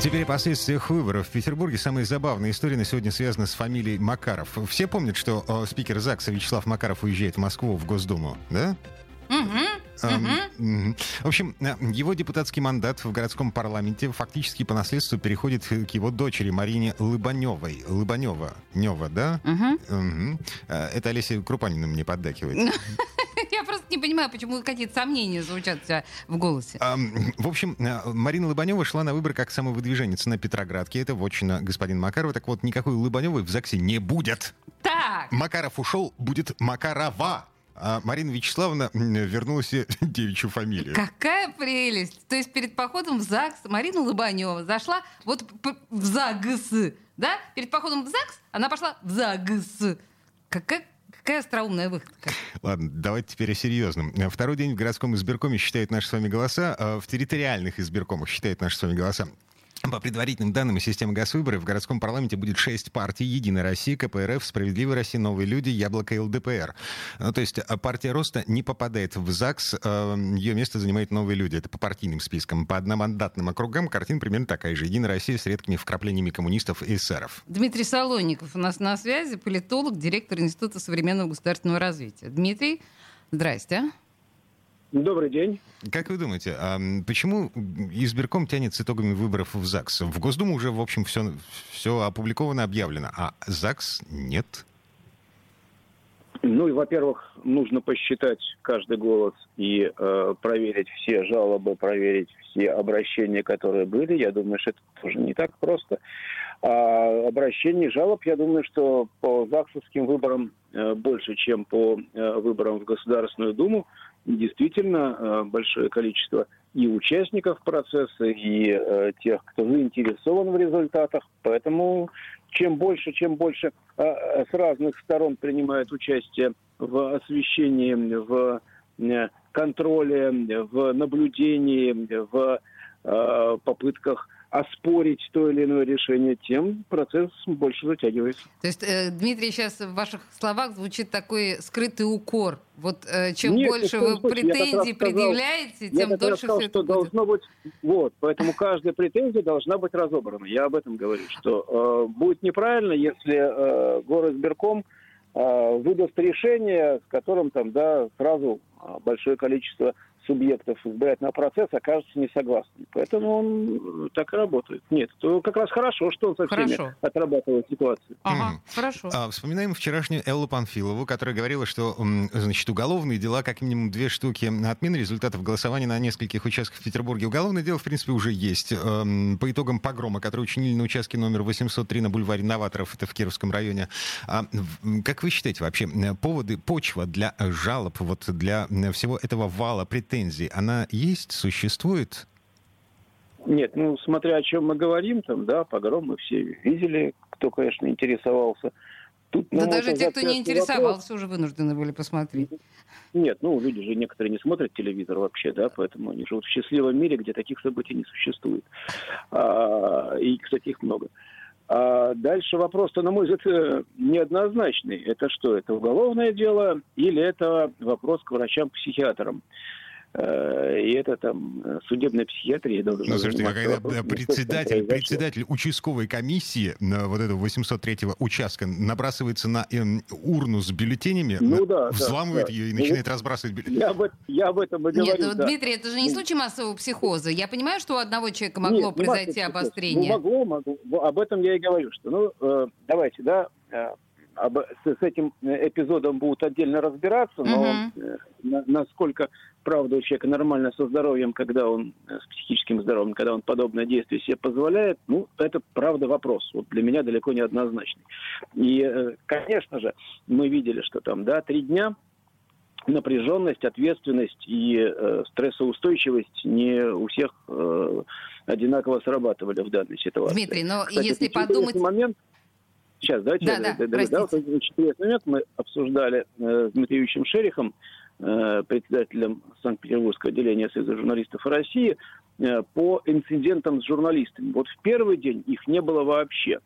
Теперь о последствиях выборов. В Петербурге самая забавная история на сегодня связана с фамилией Макаров. Все помнят, что э, спикер ЗАГСа Вячеслав Макаров уезжает в Москву в Госдуму, да? В общем, э, его депутатский мандат в городском парламенте фактически по наследству переходит к его дочери Марине Лыбаневой. Лыбанева. Нева, да? Э, Это Олеся Крупанина мне поддакивает. Не понимаю, почему какие-то сомнения звучат у тебя в голосе. Ам, В общем, э, Марина Лобанева шла на выборы как самовыдвиженец на Петроградке. Это вотчина господина Макарова. Так вот, никакой Лобаневой в ЗАГСе не будет. Так, Макаров ушел, будет Макарова. А Марина Вячеславовна вернула себе девичью фамилию. какая прелесть. То есть перед походом в ЗАГС Марина Лобанева зашла вот в ЗАГС, да? Перед походом в ЗАГС она пошла в ЗАГС. Какая, какая остроумная выходка. Ладно, давайте теперь о серьезном. Второй день в городском избиркоме считают наши с вами голоса, а в территориальных избиркомах считают наши с вами голоса. По предварительным данным из системы Госвыборы в городском парламенте будет шесть партий. Единая Россия, КПРФ, Справедливая Россия, Новые люди, Яблоко и ЛДПР. Ну, то есть а, партия Роста не попадает в ЗАГС, э, ее место занимают Новые люди. Это по партийным спискам. По одномандатным округам картина примерно такая же. Единая Россия с редкими вкраплениями коммунистов и эсеров. Дмитрий Солоников у нас на связи, политолог, директор Института современного государственного развития. Дмитрий, здрасте. Добрый день. Как вы думаете, а почему избирком тянет с итогами выборов в ЗАГС? В Госдуму уже, в общем, все, все опубликовано, объявлено, а ЗАГС нет. Ну и, во-первых, нужно посчитать каждый голос и э, проверить все жалобы, проверить все обращения, которые были. Я думаю, что это тоже не так просто. А обращений, жалоб, я думаю, что по ЗАГСовским выборам э, больше, чем по э, выборам в Государственную Думу. Действительно, э, большое количество и участников процесса, и э, тех, кто заинтересован в результатах. Поэтому чем больше, чем больше э, с разных сторон принимают участие в освещении, в контроле, в наблюдении, в попытках оспорить то или иное решение, тем процесс больше затягивается. То есть, э, Дмитрий, сейчас в ваших словах звучит такой скрытый укор. Вот э, чем Нет, больше вы случае. Я претензий сказал- предъявляете, Я тем раз дольше сказал, все что это будет. должно быть вот, поэтому каждая претензия должна быть разобрана. Я об этом говорю, что э, будет неправильно, если э, горосберком э, выдаст решение, с которым там, да, сразу э, большое количество субъектов избирательного процесса окажутся не согласны. Поэтому он э, так и работает. Нет, то как раз хорошо, что он со всеми Хорошо. отрабатывает ситуацию. Ага, Мгм. хорошо. А, вспоминаем вчерашнюю Эллу Панфилову, которая говорила, что значит, уголовные дела, как минимум две штуки, отмены результатов голосования на нескольких участках в Петербурге. Уголовное дело, в принципе, уже есть. Эм, По итогам погрома, который учинили на участке номер 803 на бульваре Новаторов, это в Кировском районе. А, как вы считаете вообще, э, поводы, почва для э, жалоб, вот для э, всего этого вала претензий, она есть, существует? Нет, ну, смотря о чем мы говорим, там, да, погром мы все видели, кто, конечно, интересовался. Тут, Да мой даже те, кто не частый вопрос- интересовался, уже вынуждены были посмотреть. Нет, ну, люди же некоторые не смотрят телевизор вообще, да, поэтому они живут в счастливом мире, где таких событий не существует. А, и, кстати, их много. А дальше вопрос-то, на мой взгляд, э, неоднозначный. Это что, это уголовное дело или это вопрос к врачам-психиатрам? Э, И это там э, судебная психиатрия должна Ну, слушайте, заниматься когда председатель, председатель участковой комиссии на вот этого 803-го участка набрасывается на эм, урну с бюллетенями, Ну да, да, взламывает да. ее и Ну, начинает разбрасывать бюллетени. Я об, я об этом и Нет, говорю, ну, да. Дмитрий, это же не случай массового психоза. Я понимаю, что у одного человека могло Нет, не произойти массовый психоз. обострение. Ну, могло, могло. Об этом я и говорю, что, ну, э, давайте, да, э, об- с, с этим э, эпизодом будут отдельно разбираться, но э, на- насколько правда у человека нормально со здоровьем, когда он э, с психическим здоровьем, когда он подобное действие себе позволяет, ну, это правда вопрос. Вот для меня далеко не однозначный. И, конечно же, мы видели, что там, да, три дня напряженность, ответственность и э, стрессоустойчивость не у всех э, одинаково срабатывали в данной ситуации. Дмитрий, но Кстати, если подумать... момент, Сейчас, давайте Да, да, д- д- да, вот очень интересный момент мы обсуждали э, с Дмитрием Юрьевичем Шерихом, э, председателем Санкт-Петербургского отделения Союза журналистов России, э, по инцидентам с журналистами. Вот в первый день их не было вообще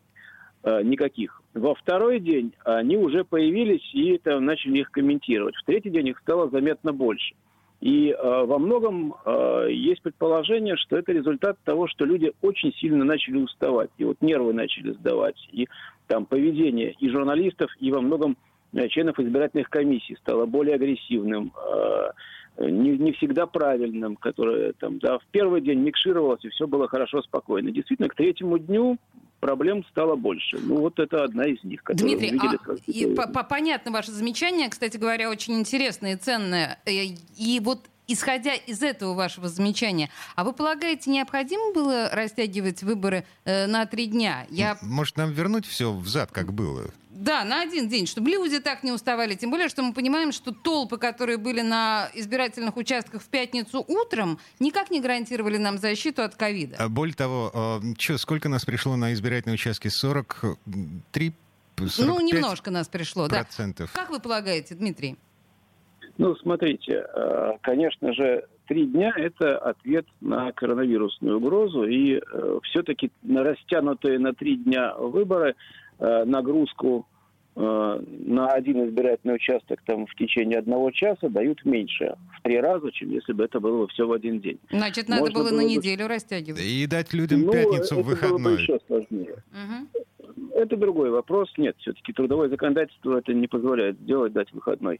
э, никаких. Во второй день они уже появились и там, начали их комментировать. В третий день их стало заметно больше. И э, во многом э, есть предположение, что это результат того, что люди очень сильно начали уставать. И вот нервы начали сдавать. И там поведение и журналистов, и во многом э, членов избирательных комиссий стало более агрессивным, э, не, не всегда правильным, которое там, да, в первый день микшировалось, и все было хорошо, спокойно. Действительно, к третьему дню проблем стало больше. Ну, вот это одна из них, Дмитрий, мы видели а, и по- по- понятно ваше замечание, кстати говоря, очень интересное и ценное. Э, И вот исходя из этого вашего замечания, а вы полагаете, необходимо было растягивать выборы э, на три дня? Я Может, нам вернуть все взад, как было? Да, на один день, чтобы люди так не уставали. Тем более, что мы понимаем, что толпы, которые были на избирательных участках в пятницу утром, никак не гарантировали нам защиту от ковида. А более того, что, сколько нас пришло на избирательные участки? 43? 45 ну, немножко нас пришло, да. Как вы полагаете, Дмитрий? Ну, смотрите, э, конечно же, три дня – это ответ на коронавирусную угрозу, и все-таки растянутые на три дня выборы э, нагрузку э, на один избирательный участок там в течение одного часа дают меньше в три раза, чем если бы это было все в один день. Значит, надо Можно было на было бы- неделю растягивать. И дать людям Ну, пятницу в было бы выходной. еще сложнее. Мгм. Это другой вопрос. Нет, все-таки трудовое законодательство это не позволяет сделать, дать выходной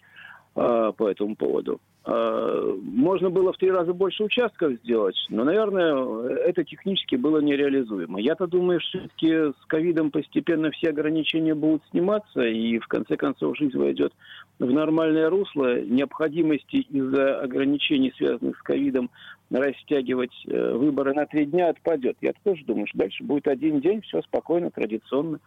а, по этому поводу. А, можно было в три раза больше участков сделать, но, наверное, это технически было нереализуемо. Я-то думаю, что все-таки с ковидом постепенно все ограничения будут сниматься, и в конце концов жизнь войдет в нормальное русло. Необходимости из-за ограничений, связанных с ковидом, растягивать э, выборы на три дня отпадет. Я тоже думаю, что дальше будет один день, все спокойно, традиционно.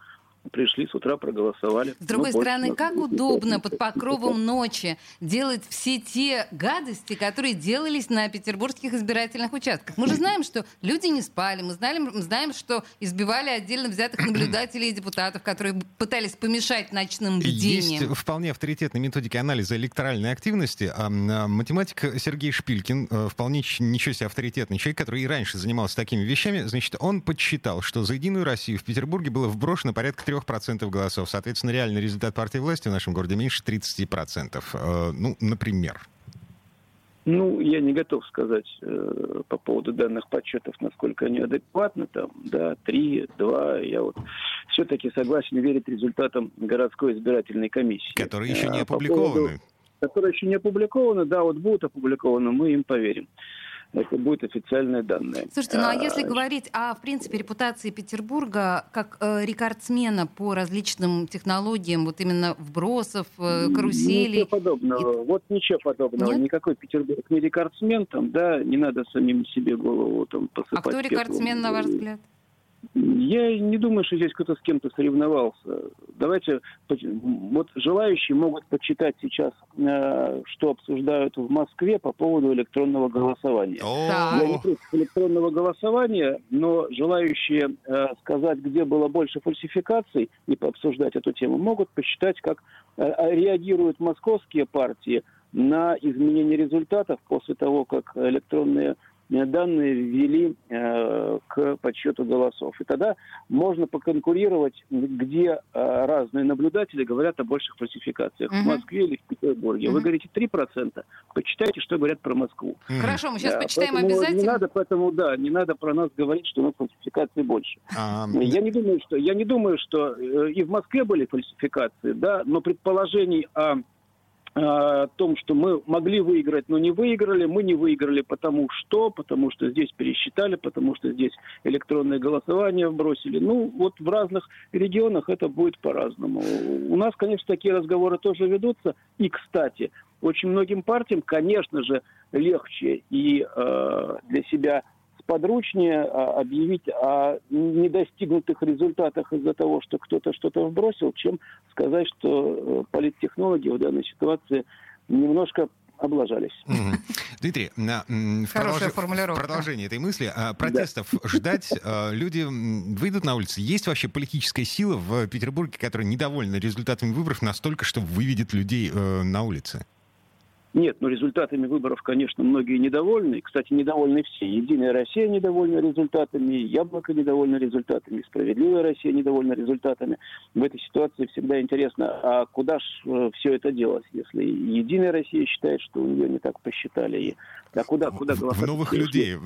Пришли с утра, проголосовали. С другой Ну, стороны, как удобно под покровом ночи делать все те гадости, которые делались на петербургских избирательных участках. Мы же знаем, что люди не спали, мы, знали, мы знаем, что избивали отдельно взятых наблюдателей и депутатов, которые пытались помешать ночным Есть бдениям. вполне авторитетные методики анализа электоральной активности. А, а, Математик Сергей Шпилькин, э, вполне ничего себе авторитетный человек, который и раньше занимался такими вещами, значит, он подсчитал, что за «Единую Россию» в Петербурге было вброшено порядка 3% голосов. Соответственно, реальный результат партии власти в нашем городе меньше 30%. Э, Ну, например. Ну, я не готов сказать э, по поводу данных подсчетов, насколько они адекватны. Там, да, три, два. Я вот все-таки согласен верить результатам городской избирательной комиссии. Которые еще не А по опубликованы. поводу- которые еще не опубликованы, да, вот будут опубликованы, мы им поверим. Это будет официальные данные. Слушайте, ну а если А, говорить о, в принципе, репутации Петербурга как э, рекордсмена по различным технологиям, вот именно вбросов, э, каруселей, Ничего подобного. Вот ничего подобного. Нет? Никакой Петербург не рекордсмен, там, да, не надо самим себе голову там посыпать. а кто пеплом. рекордсмен, на ваш взгляд? Я не думаю, что здесь кто-то с кем-то соревновался. Давайте, вот желающие могут почитать сейчас, э, что обсуждают в Москве по поводу электронного голосования. Я не против электронного голосования, но желающие э, сказать, где было больше фальсификаций и пообсуждать эту тему, могут посчитать, как э, э, реагируют московские партии на изменение результатов после того, как электронные данные ввели э, к подсчету голосов. И тогда можно поконкурировать, где э, разные наблюдатели говорят о больших фальсификациях. Мгм. В Москве или в Петербурге. Вы Мгм. говорите 3%. Почитайте, что говорят про Москву. Хорошо, мы сейчас Да, почитаем поэтому обязательно. Не надо, поэтому да, не надо про нас говорить, что у нас фальсификаций больше. А, Я не думаю, что я не думаю, что э, и в Москве были фальсификации, да, но предположений о, о том, что мы могли выиграть, но не выиграли, мы не выиграли потому что, потому что здесь пересчитали, потому что здесь электронное голосование вбросили. Ну, вот в разных регионах это будет по-разному. У нас, конечно, такие разговоры тоже ведутся. И, кстати, очень многим партиям, конечно же, легче и э, для себя сподручнее а, объявить о недостигнутых результатах из-за того, что кто-то что-то вбросил, чем сказать, что э, политтехнологи в данной ситуации немножко облажались. Дмитрий, на, в, продолж... в продолжении этой мысли, а, протестов да. ждать, а, люди выйдут на улицы. Есть вообще политическая сила в Петербурге, которая недовольна результатами выборов настолько, что выведет людей э, на улицы? Нет, но результатами выборов, конечно, многие недовольны. Кстати, недовольны все. Единая Россия недовольна результатами, Яблоко недовольна результатами, Справедливая Россия недовольна результатами. В этой ситуации всегда интересно, а куда же э, все это делать, если Единая Россия считает, что у нее не так посчитали, и а куда, куда голосовать? В новых людей.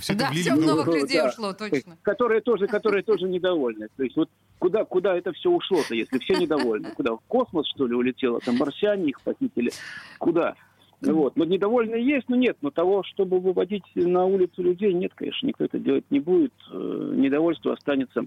Все да, все в новых людей ушло, точно. Которые тоже, которые тоже недовольны. То есть вот куда, куда это все ушло-то, если все недовольны? Куда? В космос, что ли, улетело? Там марсиане их похитили? Куда? Вот. Но недовольные есть, но нет. Но того, чтобы выводить на улицу людей, нет, конечно, никто это делать не будет. Э, недовольство останется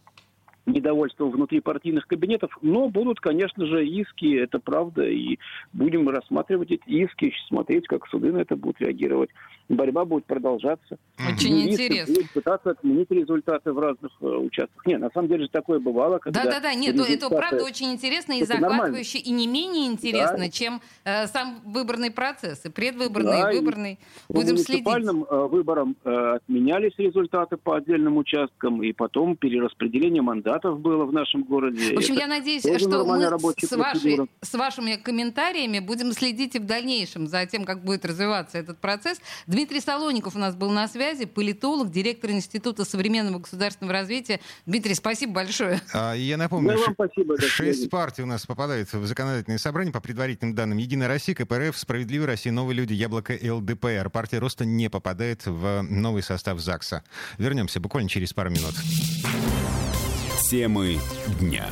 недовольство внутри партийных кабинетов, но будут, конечно же, иски, это правда, и будем рассматривать эти иски, смотреть, как суды на это будут реагировать борьба будет продолжаться. Очень Юристы интересно. Будут пытаться отменить результаты в разных э, участках. Нет, на самом деле же такое бывало. Да-да-да, нет, результаты... это правда очень интересно и захватывающе, и не менее интересно, да. чем э, сам выборный процесс, и предвыборный, да, и выборный. И Будем следить. По муниципальным э, выборам э, отменялись результаты по отдельным участкам, и потом перераспределение мандатов было в нашем городе. В общем, это я надеюсь, что мы с, вашей, с вашими комментариями будем следить и в дальнейшем за тем, как будет развиваться этот процесс. Дмитрий Солоников у нас был на связи, политолог, директор Института современного государственного развития. Дмитрий, спасибо большое. А, я напомню, ну, спасибо, шесть партий у нас попадают в законодательное собрание по предварительным данным. Единая Россия, КПРФ, Справедливая Россия, Новые люди, Яблоко и ЛДПР. Партия Роста не попадает в новый состав ЗАГСа. Вернемся буквально через пару минут. Темы дня.